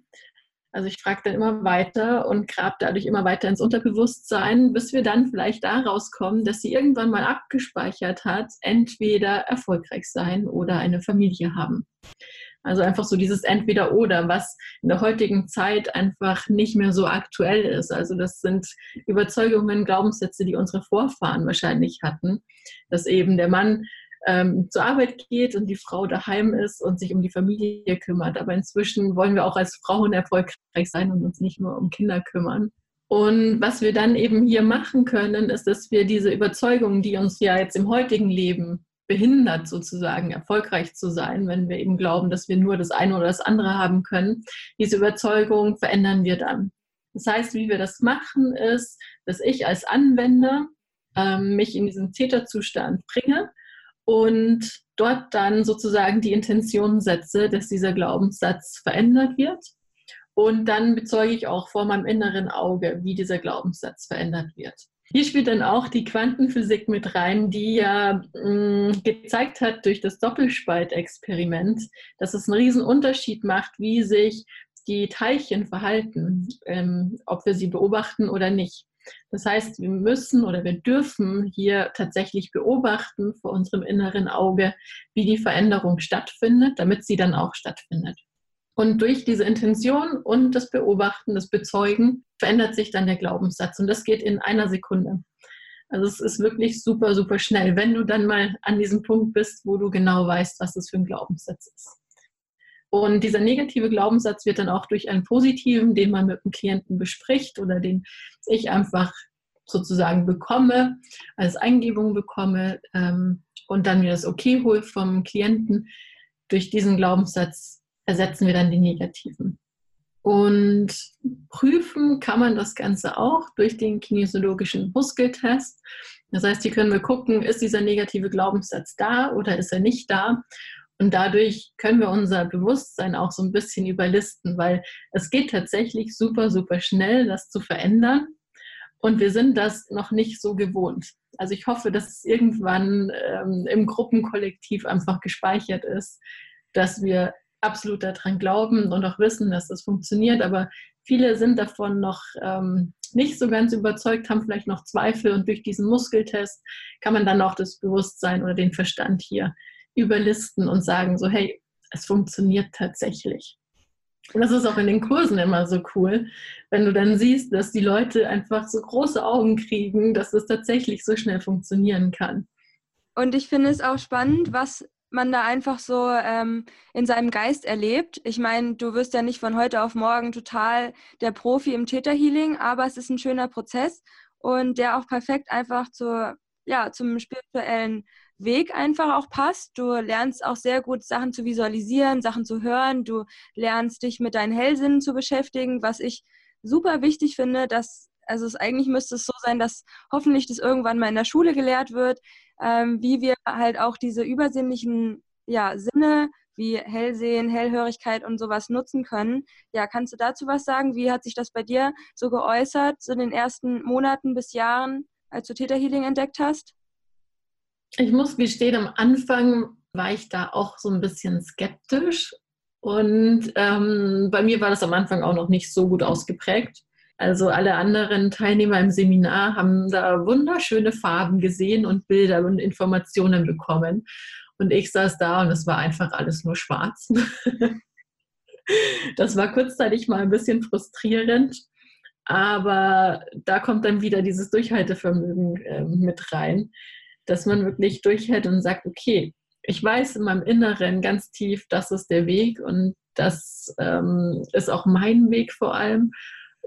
Also ich frage dann immer weiter und grab dadurch immer weiter ins Unterbewusstsein, bis wir dann vielleicht da rauskommen, dass sie irgendwann mal abgespeichert hat, entweder erfolgreich sein oder eine Familie haben. Also einfach so dieses Entweder-Oder, was in der heutigen Zeit einfach nicht mehr so aktuell ist. Also das sind Überzeugungen, Glaubenssätze, die unsere Vorfahren wahrscheinlich hatten, dass eben der Mann ähm, zur Arbeit geht und die Frau daheim ist und sich um die Familie kümmert. Aber inzwischen wollen wir auch als Frauen erfolgreich sein und uns nicht nur um Kinder kümmern. Und was wir dann eben hier machen können, ist, dass wir diese Überzeugungen, die uns ja jetzt im heutigen Leben behindert, sozusagen erfolgreich zu sein, wenn wir eben glauben, dass wir nur das eine oder das andere haben können, diese Überzeugung verändern wir dann. Das heißt, wie wir das machen, ist, dass ich als Anwender ähm, mich in diesen Täterzustand bringe und dort dann sozusagen die Intention setze, dass dieser Glaubenssatz verändert wird. Und dann bezeuge ich auch vor meinem inneren Auge, wie dieser Glaubenssatz verändert wird. Hier spielt dann auch die Quantenphysik mit rein, die ja mh, mm, gezeigt hat durch das Doppelspaltexperiment, dass es einen riesen Unterschied macht, wie sich die Teilchen verhalten, ähm, ob wir sie beobachten oder nicht. Das heißt, wir müssen oder wir dürfen hier tatsächlich beobachten vor unserem inneren Auge, wie die Veränderung stattfindet, damit sie dann auch stattfindet. Und durch diese Intention und das Beobachten, das Bezeugen verändert sich dann der Glaubenssatz. Und das geht in einer Sekunde. Also es ist wirklich super, super schnell, wenn du dann mal an diesem Punkt bist, wo du genau weißt, was das für ein Glaubenssatz ist. Und dieser negative Glaubenssatz wird dann auch durch einen positiven, den man mit dem Klienten bespricht oder den ich einfach sozusagen bekomme, als Eingebung bekomme ähm, und dann mir das Okay hole vom Klienten. Durch diesen Glaubenssatz ersetzen wir dann die negativen. Und prüfen kann man das Ganze auch durch den kinesiologischen Muskeltest. Das heißt, hier können wir gucken, ist dieser negative Glaubenssatz da oder ist er nicht da? Und dadurch können wir unser Bewusstsein auch so ein bisschen überlisten, weil es geht tatsächlich super, super schnell, das zu verändern. Und wir sind das noch nicht so gewohnt. Also ich hoffe, dass es irgendwann ähm, im Gruppenkollektiv einfach gespeichert ist, dass wir absolut daran glauben und auch wissen, dass das funktioniert. Aber viele sind davon noch ähm, nicht so ganz überzeugt, haben vielleicht noch Zweifel. Und durch diesen Muskeltest kann man dann auch das Bewusstsein oder den Verstand hier überlisten und sagen, so hey, es funktioniert tatsächlich. Und das ist auch in den Kursen immer so cool, wenn du dann siehst, dass die Leute einfach so große Augen kriegen, dass das tatsächlich so schnell funktionieren kann. Und ich finde es auch spannend, was man da einfach so ähm, in seinem Geist erlebt. Ich meine, du wirst ja nicht von heute auf morgen total der Profi im Täterhealing, aber es ist ein schöner Prozess und der auch perfekt einfach zur, ja, zum spirituellen Weg einfach auch passt. Du lernst auch sehr gut Sachen zu visualisieren, Sachen zu hören. Du lernst dich mit deinen Hellsinnen zu beschäftigen, was ich super wichtig finde, dass also es eigentlich müsste es so sein, dass hoffentlich das irgendwann mal in der Schule gelehrt wird, ähm, wie wir halt auch diese übersinnlichen ja, Sinne wie Hellsehen, Hellhörigkeit und sowas nutzen können. Ja, kannst du dazu was sagen? Wie hat sich das bei dir so geäußert, so in den ersten Monaten bis Jahren, als du Theta Healing entdeckt hast? Ich muss gestehen, am Anfang war ich da auch so ein bisschen skeptisch. Und ähm, bei mir war das am Anfang auch noch nicht so gut ausgeprägt. Also alle anderen Teilnehmer im Seminar haben da wunderschöne Farben gesehen und Bilder und Informationen bekommen. Und ich saß da und es war einfach alles nur schwarz. das war kurzzeitig mal ein bisschen frustrierend. Aber da kommt dann wieder dieses Durchhaltevermögen äh, mit rein, dass man wirklich durchhält und sagt, okay, ich weiß in meinem Inneren ganz tief, das ist der Weg und das ähm, ist auch mein Weg vor allem.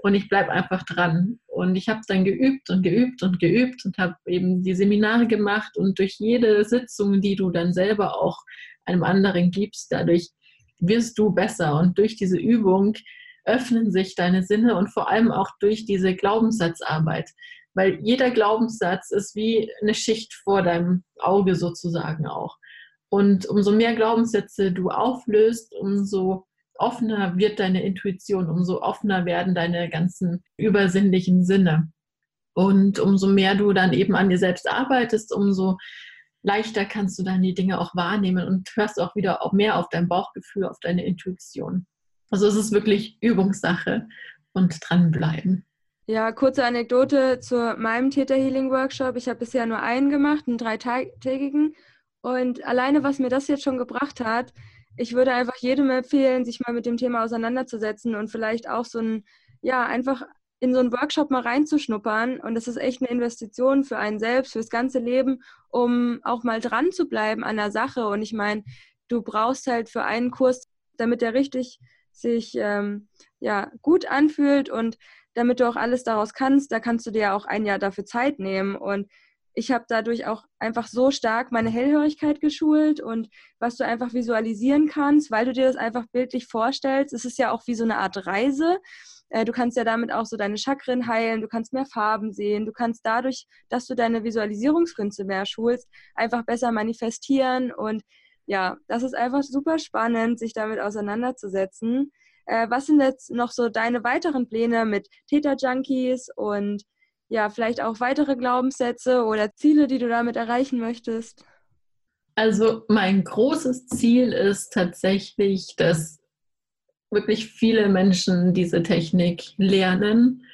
Und ich bleibe einfach dran. Und ich habe dann geübt und geübt und geübt und habe eben die Seminare gemacht. Und durch jede Sitzung, die du dann selber auch einem anderen gibst, dadurch wirst du besser. Und durch diese Übung öffnen sich deine Sinne und vor allem auch durch diese Glaubenssatzarbeit. Weil jeder Glaubenssatz ist wie eine Schicht vor deinem Auge sozusagen auch. Und umso mehr Glaubenssätze du auflöst, umso offener wird deine Intuition, umso offener werden deine ganzen übersinnlichen Sinne. Und umso mehr du dann eben an dir selbst arbeitest, umso leichter kannst du dann die Dinge auch wahrnehmen und hörst auch wieder auch mehr auf dein Bauchgefühl, auf deine Intuition. Also es ist wirklich Übungssache und dranbleiben. Ja, kurze Anekdote zu meinem Theta Healing Workshop. Ich habe bisher nur einen gemacht, einen dreitägigen. Und alleine, was mir das jetzt schon gebracht hat, ich würde einfach jedem empfehlen, sich mal mit dem Thema auseinanderzusetzen und vielleicht auch so ein, ja, einfach in so einen Workshop mal reinzuschnuppern. Und das ist echt eine Investition für einen selbst, fürs ganze Leben, um auch mal dran zu bleiben an der Sache. Und ich meine, du brauchst halt für einen Kurs, damit der richtig sich ähm, ja, gut anfühlt und damit du auch alles daraus kannst, da kannst du dir ja auch ein Jahr dafür Zeit nehmen. Und ich habe dadurch auch einfach so stark meine Hellhörigkeit geschult und was du einfach visualisieren kannst, weil du dir das einfach bildlich vorstellst. Es ist ja auch wie so eine Art Reise. Äh, du kannst ja damit auch so deine Chakren heilen, du kannst mehr Farben sehen, du kannst dadurch, dass du deine Visualisierungskünste mehr schulst, einfach besser manifestieren. Und ja, das ist einfach super spannend, sich damit auseinanderzusetzen. Äh, was sind jetzt noch so deine weiteren Pläne mit Theta Junkies und ja, vielleicht auch weitere Glaubenssätze oder Ziele, die du damit erreichen möchtest? Also mein großes Ziel ist tatsächlich, dass wirklich viele Menschen diese Technik lernen,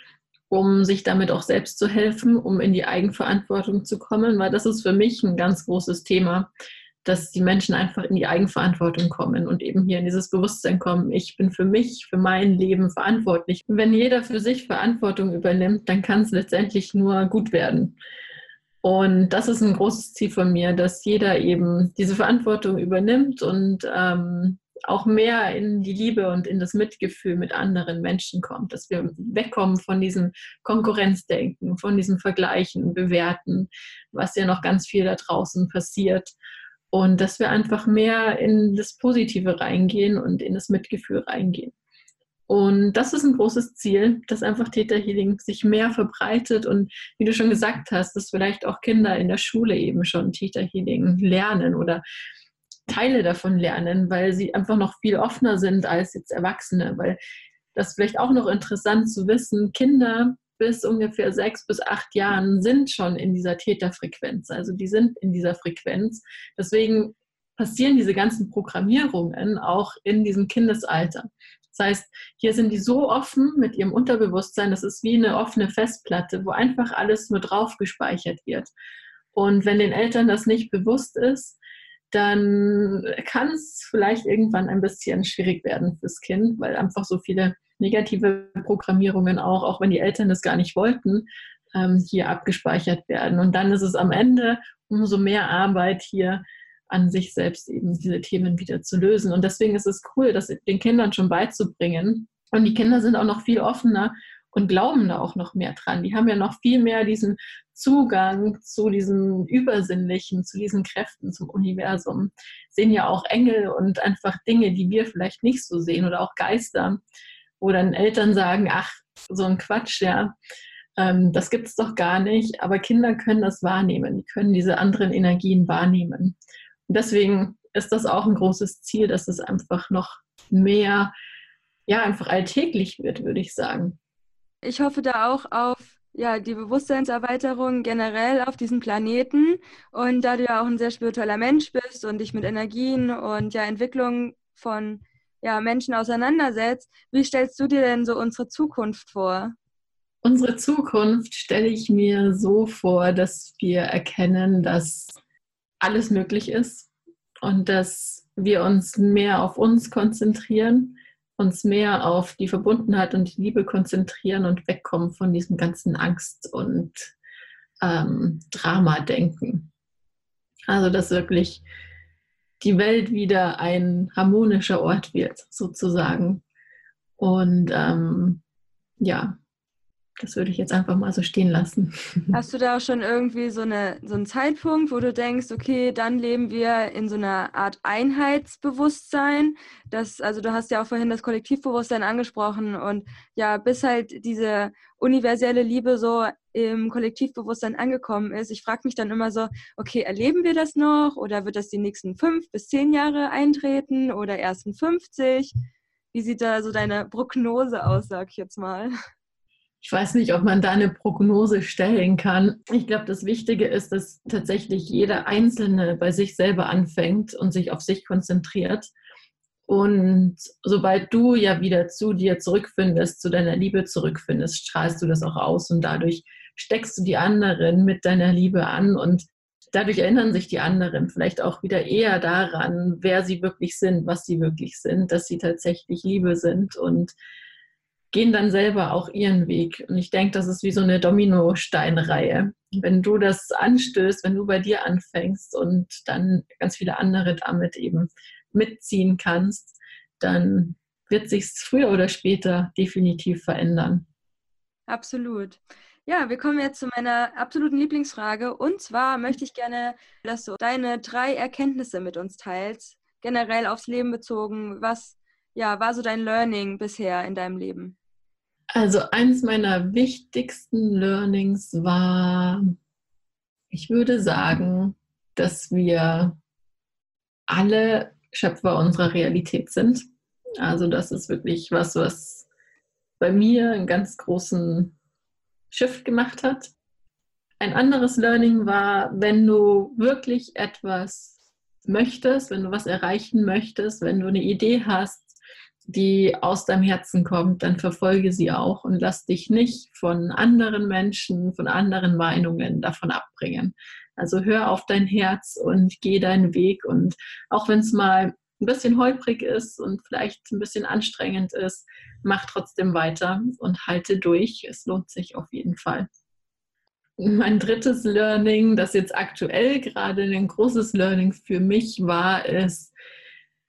um sich damit auch selbst zu helfen, um in die Eigenverantwortung zu kommen, weil das ist für mich ein ganz großes Thema dass die Menschen einfach in die Eigenverantwortung kommen und eben hier in dieses Bewusstsein kommen, ich bin für mich, für mein Leben verantwortlich. Wenn jeder für sich Verantwortung übernimmt, dann kann es letztendlich nur gut werden. Und das ist ein großes Ziel von mir, dass jeder eben diese Verantwortung übernimmt und ähm, auch mehr in die Liebe und in das Mitgefühl mit anderen Menschen kommt, dass wir wegkommen von diesem Konkurrenzdenken, von diesem Vergleichen, Bewerten, was ja noch ganz viel da draußen passiert und dass wir einfach mehr in das Positive reingehen und in das Mitgefühl reingehen. Und das ist ein großes Ziel, dass einfach Theta Healing sich mehr verbreitet und wie du schon gesagt hast, dass vielleicht auch Kinder in der Schule eben schon Theta Healing lernen oder Teile davon lernen, weil sie einfach noch viel offener sind als jetzt Erwachsene. Weil das vielleicht auch noch interessant zu wissen, Kinder bis ungefähr sechs bis acht Jahren sind schon in dieser Täterfrequenz. Also die sind in dieser Frequenz. Deswegen passieren diese ganzen Programmierungen auch in diesem Kindesalter. Das heißt, hier sind die so offen mit ihrem Unterbewusstsein, das ist wie eine offene Festplatte, wo einfach alles nur drauf gespeichert wird. Und wenn den Eltern das nicht bewusst ist, dann kann es vielleicht irgendwann ein bisschen schwierig werden fürs Kind, weil einfach so viele negative Programmierungen auch, auch wenn die Eltern das gar nicht wollten, ähm, hier abgespeichert werden. Und dann ist es am Ende umso mehr Arbeit hier an sich selbst eben diese Themen wieder zu lösen. Und deswegen ist es cool, das den Kindern schon beizubringen. Und die Kinder sind auch noch viel offener und glauben da auch noch mehr dran. Die haben ja noch viel mehr diesen Zugang zu diesem Übersinnlichen, zu diesen Kräften, zum Universum. Sehen ja auch Engel und einfach Dinge, die wir vielleicht nicht so sehen oder auch Geister, wo dann Eltern sagen, ach, so ein Quatsch, ja, ähm, das gibt es doch gar nicht. Aber Kinder können das wahrnehmen, die können diese anderen Energien wahrnehmen. Und deswegen ist das auch ein großes Ziel, dass es einfach noch mehr, ja, einfach alltäglich wird, würde ich sagen. Ich hoffe da auch auf ja, die Bewusstseinserweiterung generell auf diesem Planeten. Und da du ja auch ein sehr spiritueller Mensch bist und dich mit Energien und ja, Entwicklung von ja, Menschen auseinandersetzt, wie stellst du dir denn so unsere Zukunft vor? Unsere Zukunft stelle ich mir so vor, dass wir erkennen, dass alles möglich ist und dass wir uns mehr auf uns konzentrieren uns mehr auf die Verbundenheit und die Liebe konzentrieren und wegkommen von diesem ganzen Angst- und ähm, Drama-Denken. Also, dass wirklich die Welt wieder ein harmonischer Ort wird, sozusagen. Und ähm, ja, das würde ich jetzt einfach mal so stehen lassen. Hast du da auch schon irgendwie so, eine, so einen Zeitpunkt, wo du denkst, okay, dann leben wir in so einer Art Einheitsbewusstsein? Das, also du hast ja auch vorhin das Kollektivbewusstsein angesprochen und ja, bis halt diese universelle Liebe so im Kollektivbewusstsein angekommen ist. Ich frage mich dann immer so, okay, erleben wir das noch oder wird das die nächsten fünf bis zehn Jahre eintreten oder erst in 50? Wie sieht da so deine Prognose aus, sag ich jetzt mal? Ich weiß nicht, ob man da eine Prognose stellen kann. Ich glaube, das Wichtige ist, dass tatsächlich jeder Einzelne bei sich selber anfängt und sich auf sich konzentriert. Und sobald du ja wieder zu dir zurückfindest, zu deiner Liebe zurückfindest, strahlst du das auch aus und dadurch steckst du die anderen mit deiner Liebe an und dadurch erinnern sich die anderen vielleicht auch wieder eher daran, wer sie wirklich sind, was sie wirklich sind, dass sie tatsächlich Liebe sind und gehen dann selber auch ihren Weg. Und ich denke, das ist wie so eine Dominosteinreihe. Wenn du das anstößt, wenn du bei dir anfängst und dann ganz viele andere damit eben mitziehen kannst, dann wird sich früher oder später definitiv verändern. Absolut. Ja, wir kommen jetzt zu meiner absoluten Lieblingsfrage. Und zwar möchte ich gerne, dass du deine drei Erkenntnisse mit uns teilst, generell aufs Leben bezogen. Was ja, war so dein Learning bisher in deinem Leben? Also eins meiner wichtigsten Learnings war, ich würde sagen, dass wir alle Schöpfer unserer Realität sind. Also das ist wirklich was, was bei mir einen ganz großen Shift gemacht hat. Ein anderes Learning war, wenn du wirklich etwas möchtest, wenn du was erreichen möchtest, wenn du eine Idee hast, die aus deinem Herzen kommt, dann verfolge sie auch und lass dich nicht von anderen Menschen, von anderen Meinungen davon abbringen. Also hör auf dein Herz und geh deinen Weg. Und auch wenn es mal ein bisschen holprig ist und vielleicht ein bisschen anstrengend ist, mach trotzdem weiter und halte durch. Es lohnt sich auf jeden Fall. Mein drittes Learning, das jetzt aktuell gerade ein großes Learning für mich war, ist,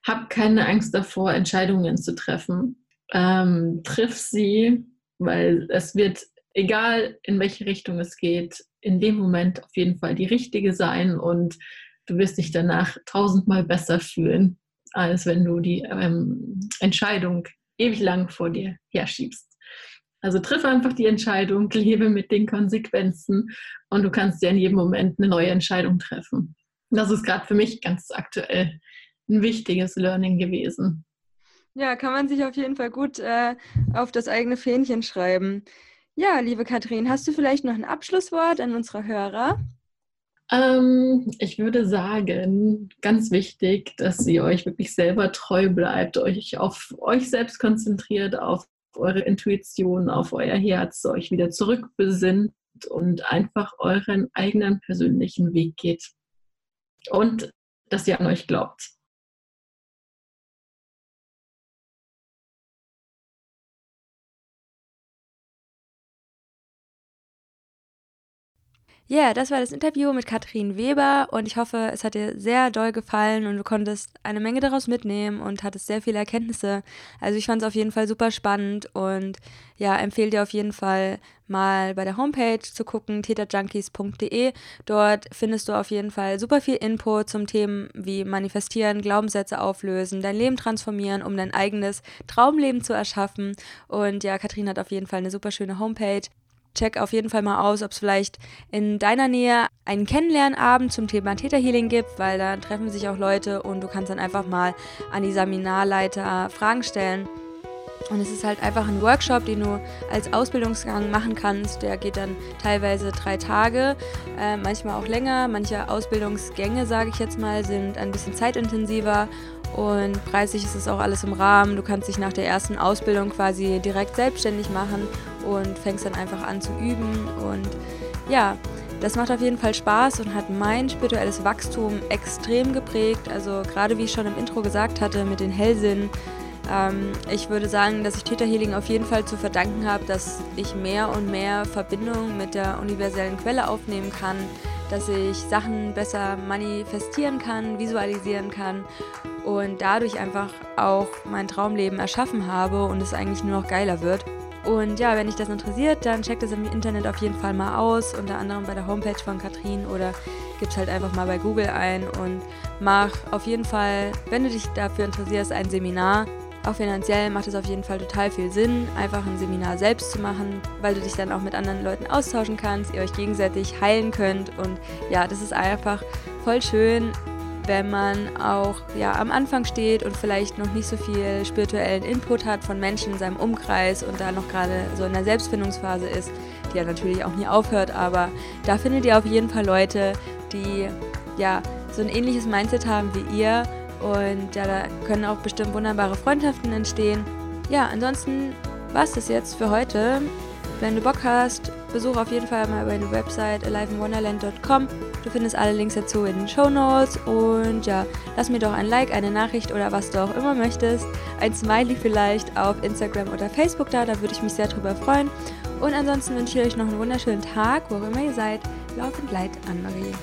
hab keine Angst davor, Entscheidungen zu treffen. Ähm, triff sie, weil es wird, egal in welche Richtung es geht, in dem Moment auf jeden Fall die richtige sein und du wirst dich danach tausendmal besser fühlen, als wenn du die ähm, Entscheidung ewig lang vor dir herschiebst. Also triff einfach die Entscheidung, lebe mit den Konsequenzen und du kannst ja in jedem Moment eine neue Entscheidung treffen. Das ist gerade für mich ganz aktuell ein wichtiges Learning gewesen. Ja, kann man sich auf jeden Fall gut äh, auf das eigene Fähnchen schreiben. Ja, liebe Katrin, hast du vielleicht noch ein Abschlusswort an unsere Hörer? Ähm, ich würde sagen, ganz wichtig, dass ihr euch wirklich selber treu bleibt, euch auf euch selbst konzentriert, auf eure Intuition, auf euer Herz, euch wieder zurückbesinnt und einfach euren eigenen persönlichen Weg geht. Und dass ihr an euch glaubt. Ja, yeah, das war das Interview mit Katrin Weber und ich hoffe, es hat dir sehr doll gefallen und du konntest eine Menge daraus mitnehmen und hattest sehr viele Erkenntnisse. Also ich fand es auf jeden Fall super spannend und ja, empfehle dir auf jeden Fall mal bei der Homepage zu gucken, täterjunkies.de. Dort findest du auf jeden Fall super viel Input zum Themen wie Manifestieren, Glaubenssätze auflösen, dein Leben transformieren, um dein eigenes Traumleben zu erschaffen. Und ja, Katrin hat auf jeden Fall eine super schöne Homepage check auf jeden Fall mal aus, ob es vielleicht in deiner Nähe einen Kennenlernabend zum Thema Täterhealing gibt, weil da treffen sich auch Leute und du kannst dann einfach mal an die Seminarleiter Fragen stellen. Und es ist halt einfach ein Workshop, den du als Ausbildungsgang machen kannst. Der geht dann teilweise drei Tage, äh, manchmal auch länger. Manche Ausbildungsgänge, sage ich jetzt mal, sind ein bisschen zeitintensiver und preislich ist es auch alles im Rahmen. Du kannst dich nach der ersten Ausbildung quasi direkt selbstständig machen und fängst dann einfach an zu üben. Und ja, das macht auf jeden Fall Spaß und hat mein spirituelles Wachstum extrem geprägt. Also gerade wie ich schon im Intro gesagt hatte mit den Hellsinn. Ähm, ich würde sagen, dass ich Theta Healing auf jeden Fall zu verdanken habe, dass ich mehr und mehr Verbindung mit der universellen Quelle aufnehmen kann, dass ich Sachen besser manifestieren kann, visualisieren kann und dadurch einfach auch mein Traumleben erschaffen habe und es eigentlich nur noch geiler wird. Und ja, wenn dich das interessiert, dann check das im Internet auf jeden Fall mal aus, unter anderem bei der Homepage von Katrin oder gib's halt einfach mal bei Google ein und mach auf jeden Fall, wenn du dich dafür interessierst, ein Seminar. Auch finanziell macht es auf jeden Fall total viel Sinn, einfach ein Seminar selbst zu machen, weil du dich dann auch mit anderen Leuten austauschen kannst, ihr euch gegenseitig heilen könnt. Und ja, das ist einfach voll schön, wenn man auch ja, am Anfang steht und vielleicht noch nicht so viel spirituellen Input hat von Menschen in seinem Umkreis und da noch gerade so in der Selbstfindungsphase ist, die ja natürlich auch nie aufhört, aber da findet ihr auf jeden Fall Leute, die ja so ein ähnliches Mindset haben wie ihr und ja, da können auch bestimmt wunderbare Freundschaften entstehen. Ja, ansonsten war es das jetzt für heute. Wenn du Bock hast, besuche auf jeden Fall mal meine Website aliveinwonderland.com. Du findest alle Links dazu in den Show Notes und ja, lass mir doch ein Like, eine Nachricht oder was du auch immer möchtest. Ein Smiley vielleicht auf Instagram oder Facebook da, da würde ich mich sehr drüber freuen. Und ansonsten wünsche ich euch noch einen wunderschönen Tag, wo auch immer ihr seid. Laufend Leid, Anne-Marie.